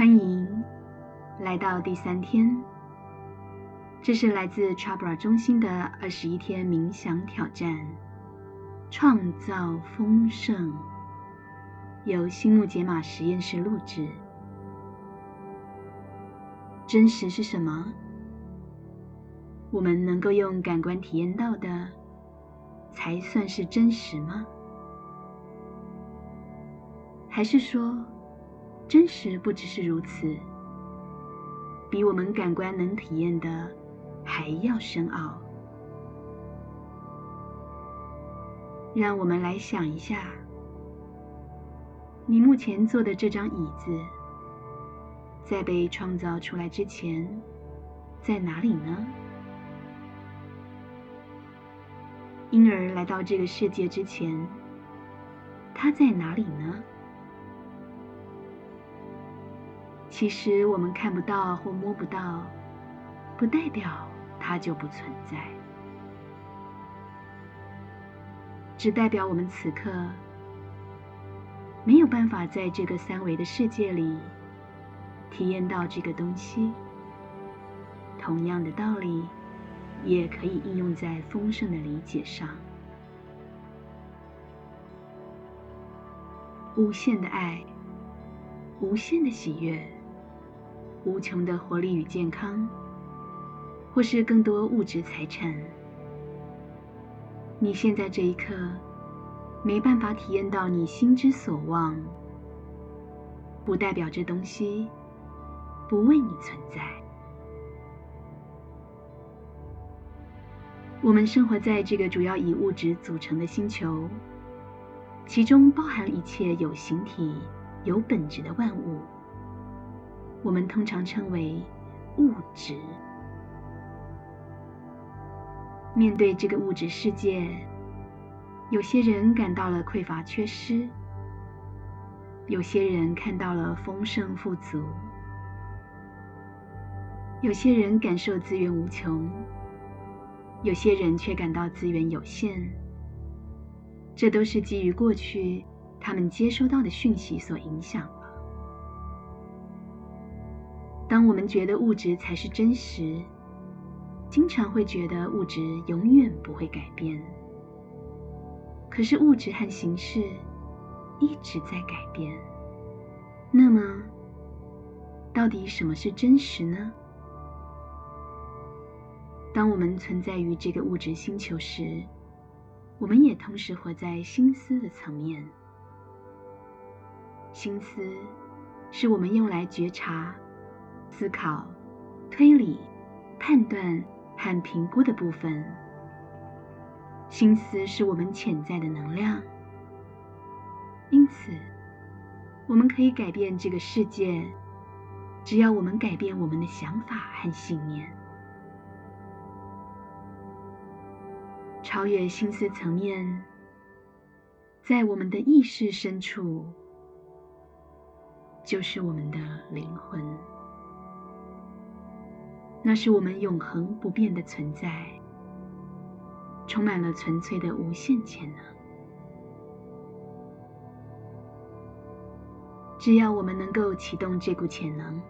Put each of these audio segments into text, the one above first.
欢迎来到第三天。这是来自 Chabra 中心的二十一天冥想挑战，创造丰盛，由心木解码实验室录制。真实是什么？我们能够用感官体验到的，才算是真实吗？还是说？真实不只是如此，比我们感官能体验的还要深奥。让我们来想一下，你目前坐的这张椅子，在被创造出来之前，在哪里呢？婴儿来到这个世界之前，他在哪里呢？其实我们看不到或摸不到，不代表它就不存在，只代表我们此刻没有办法在这个三维的世界里体验到这个东西。同样的道理，也可以应用在丰盛的理解上，无限的爱，无限的喜悦。无穷的活力与健康，或是更多物质财产，你现在这一刻没办法体验到你心之所望，不代表这东西不为你存在。我们生活在这个主要以物质组成的星球，其中包含一切有形体、有本质的万物。我们通常称为物质。面对这个物质世界，有些人感到了匮乏缺失，有些人看到了丰盛富足，有些人感受资源无穷，有些人却感到资源有限。这都是基于过去他们接收到的讯息所影响。当我们觉得物质才是真实，经常会觉得物质永远不会改变。可是物质和形式一直在改变。那么，到底什么是真实呢？当我们存在于这个物质星球时，我们也同时活在心思的层面。心思是我们用来觉察。思考、推理、判断和评估的部分，心思是我们潜在的能量。因此，我们可以改变这个世界，只要我们改变我们的想法和信念。超越心思层面，在我们的意识深处，就是我们的灵魂。那是我们永恒不变的存在，充满了纯粹的无限潜能。只要我们能够启动这股潜能，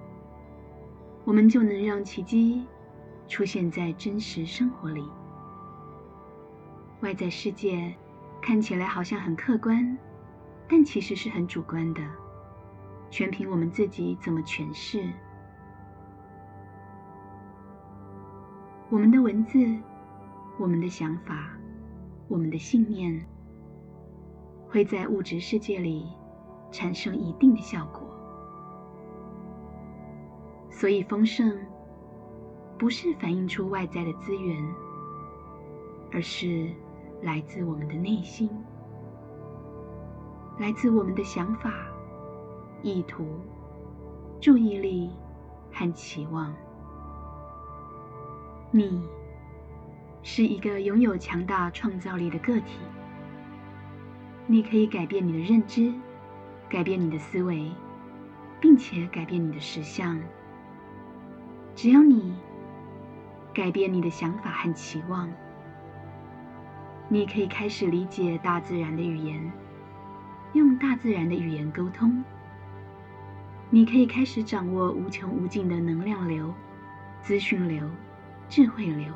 我们就能让奇迹出现在真实生活里。外在世界看起来好像很客观，但其实是很主观的，全凭我们自己怎么诠释。我们的文字、我们的想法、我们的信念，会在物质世界里产生一定的效果。所以，丰盛不是反映出外在的资源，而是来自我们的内心，来自我们的想法、意图、注意力和期望。你是一个拥有强大创造力的个体，你可以改变你的认知，改变你的思维，并且改变你的实相。只要你改变你的想法和期望，你可以开始理解大自然的语言，用大自然的语言沟通。你可以开始掌握无穷无尽的能量流、资讯流、智慧流，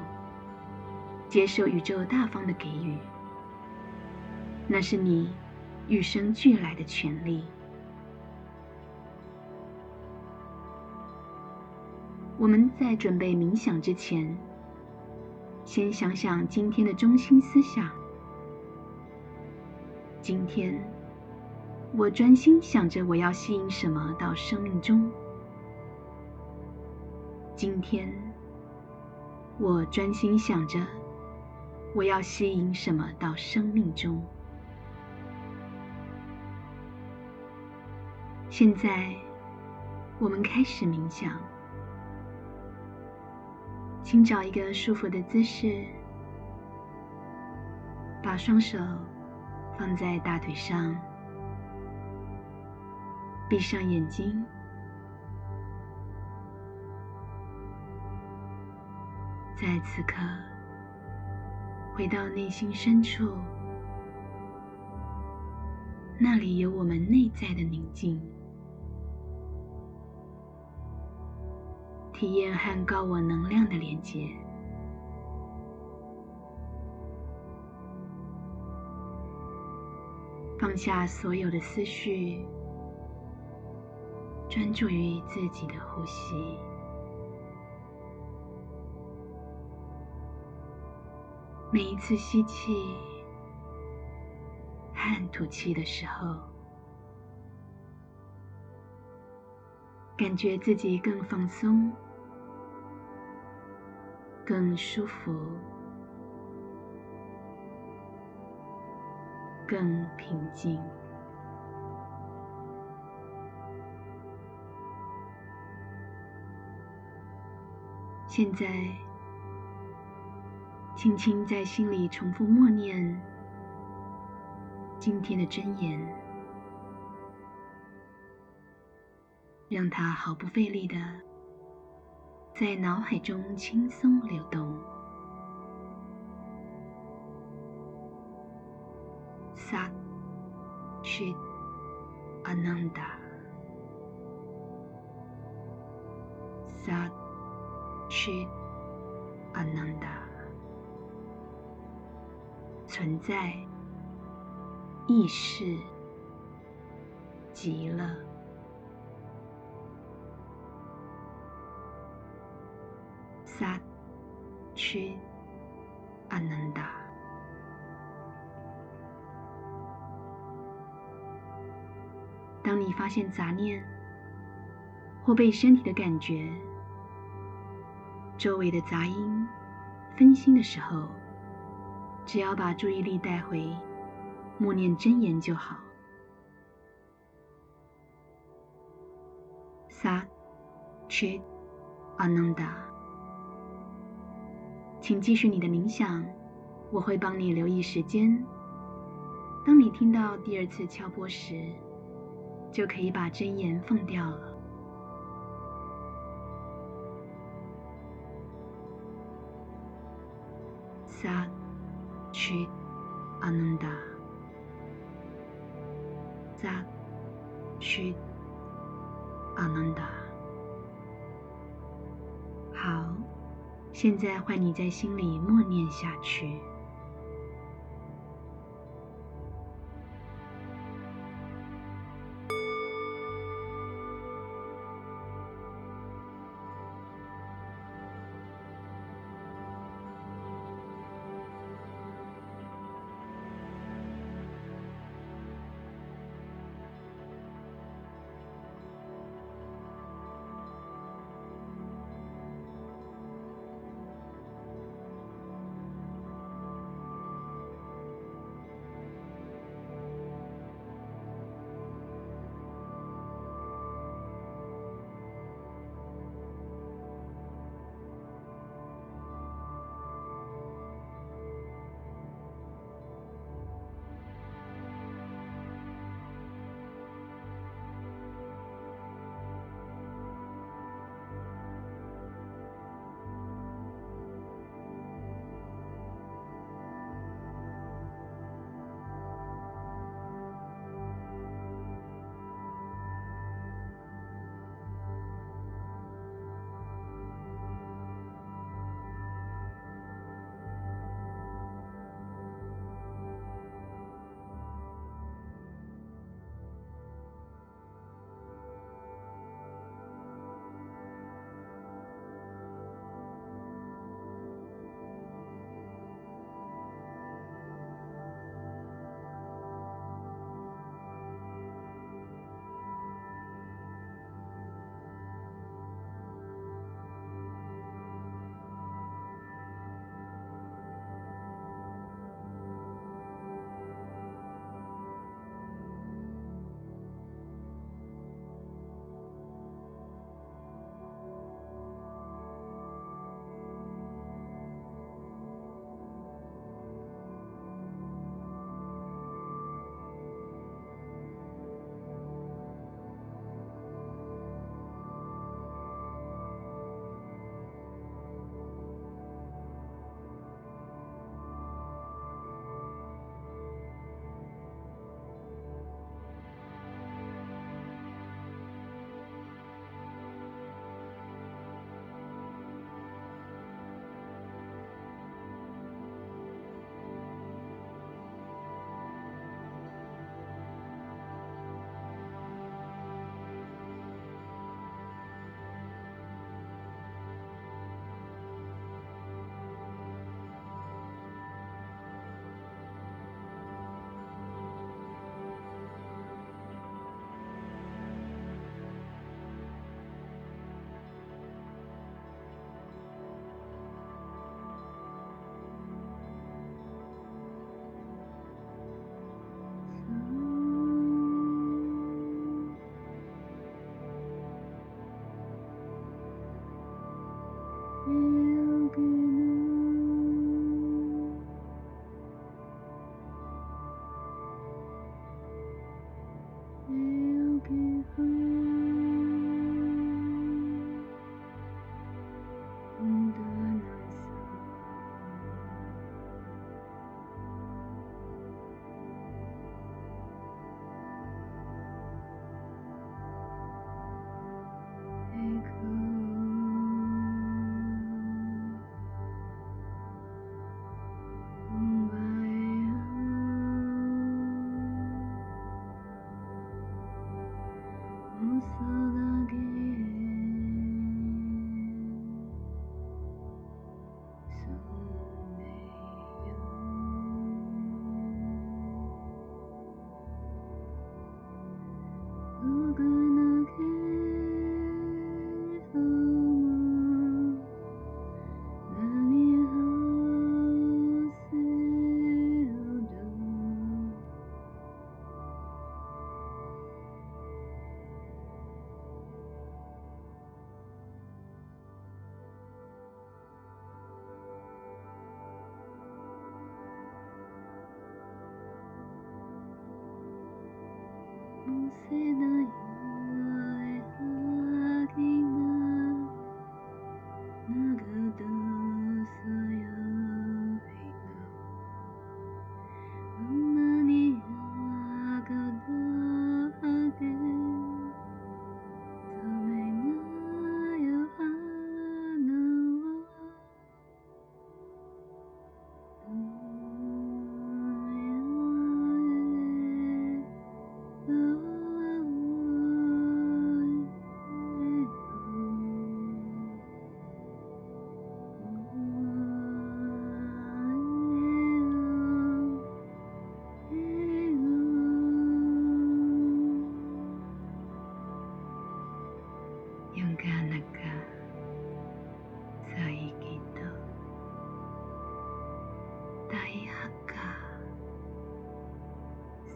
接受宇宙大方的给予。那是你与生俱来的权利。我们在准备冥想之前，先想想今天的中心思想。今天，我专心想着我要吸引什么到生命中。今天，我专心想着我要吸引什么到生命中。现在，我们开始冥想。请找一个舒服的姿势，把双手放在大腿上，闭上眼睛，在此刻回到内心深处，那里有我们内在的宁静。体验和高我能量的连接，放下所有的思绪，专注于自己的呼吸。每一次吸气和吐气的时候。感觉自己更放松、更舒服、更平静。现在，轻轻在心里重复默念今天的真言。让它毫不费力的在脑海中轻松流动。Sat Chit Ananda，Sat Chit 存在意识极乐。萨屈阿南达。当你发现杂念或被身体的感觉、周围的杂音分心的时候，只要把注意力带回默念真言就好。萨屈阿南达。请继续你的冥想，我会帮你留意时间。当你听到第二次敲钵时，就可以把真言放掉了。萨去阿南达，扎去阿南达，好。现在换你在心里默念下去。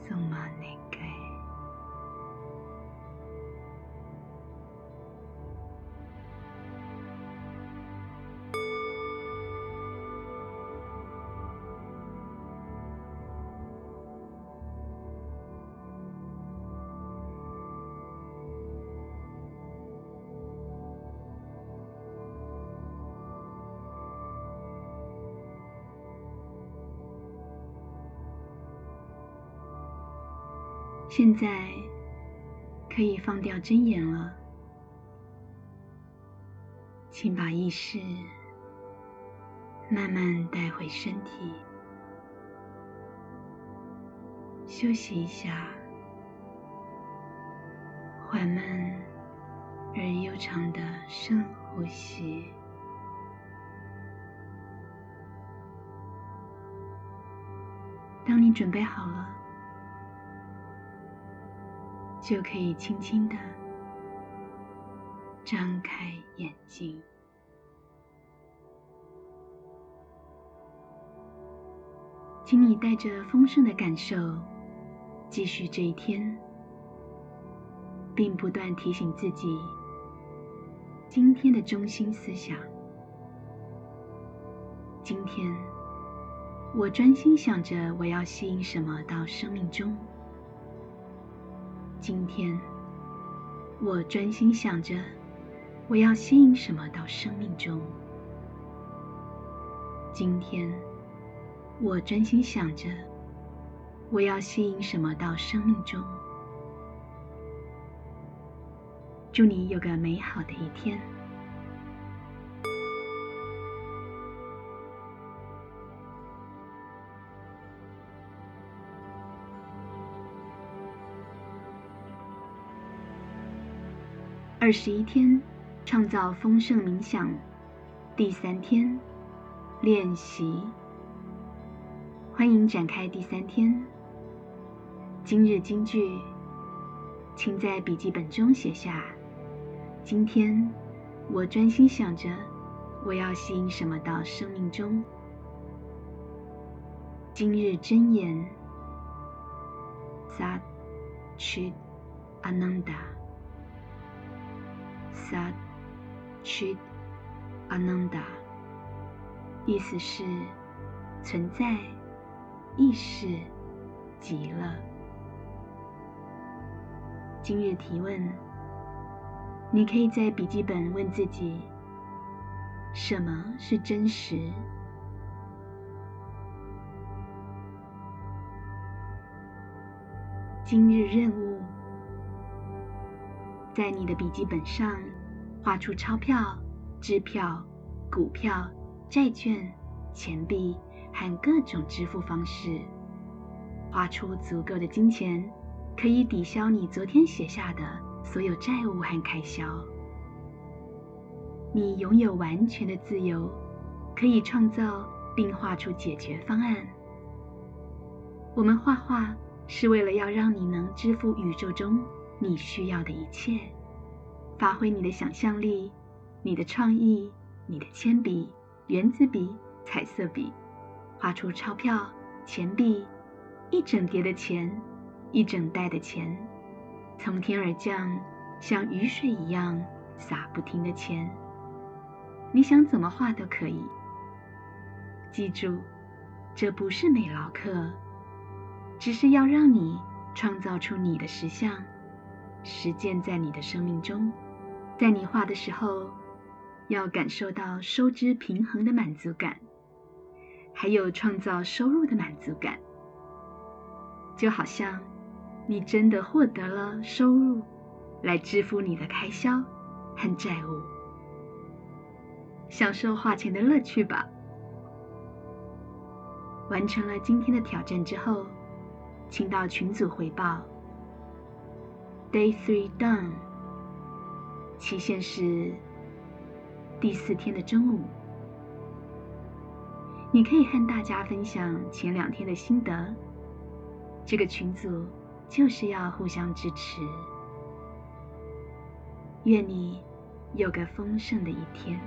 送慢宁现在可以放掉睁眼了，请把意识慢慢带回身体，休息一下，缓慢而悠长的深呼吸。当你准备好了。就可以轻轻的张开眼睛，请你带着丰盛的感受继续这一天，并不断提醒自己今天的中心思想。今天，我专心想着我要吸引什么到生命中。今天，我专心想着我要吸引什么到生命中。今天，我专心想着我要吸引什么到生命中。祝你有个美好的一天。二十一天创造丰盛冥想，第三天练习。欢迎展开第三天。今日金句，请在笔记本中写下：今天我专心想着我要吸引什么到生命中。今日真言：Sat Chit Ananda。Sat Chit Ananda，意思是存在意识极乐。今日提问：你可以在笔记本问自己：什么是真实？今日任务。在你的笔记本上画出钞票、支票、股票、债券、钱币和各种支付方式，画出足够的金钱，可以抵消你昨天写下的所有债务和开销。你拥有完全的自由，可以创造并画出解决方案。我们画画是为了要让你能支付宇宙中。你需要的一切，发挥你的想象力、你的创意、你的铅笔、圆子笔、彩色笔，画出钞票、钱币，一整叠的钱，一整袋的钱，从天而降，像雨水一样洒不停的钱。你想怎么画都可以。记住，这不是美劳课，只是要让你创造出你的实像。实践在你的生命中。在你画的时候，要感受到收支平衡的满足感，还有创造收入的满足感，就好像你真的获得了收入，来支付你的开销和债务，享受画钱的乐趣吧。完成了今天的挑战之后，请到群组回报。Day three done，期限是第四天的中午。你可以和大家分享前两天的心得。这个群组就是要互相支持。愿你有个丰盛的一天。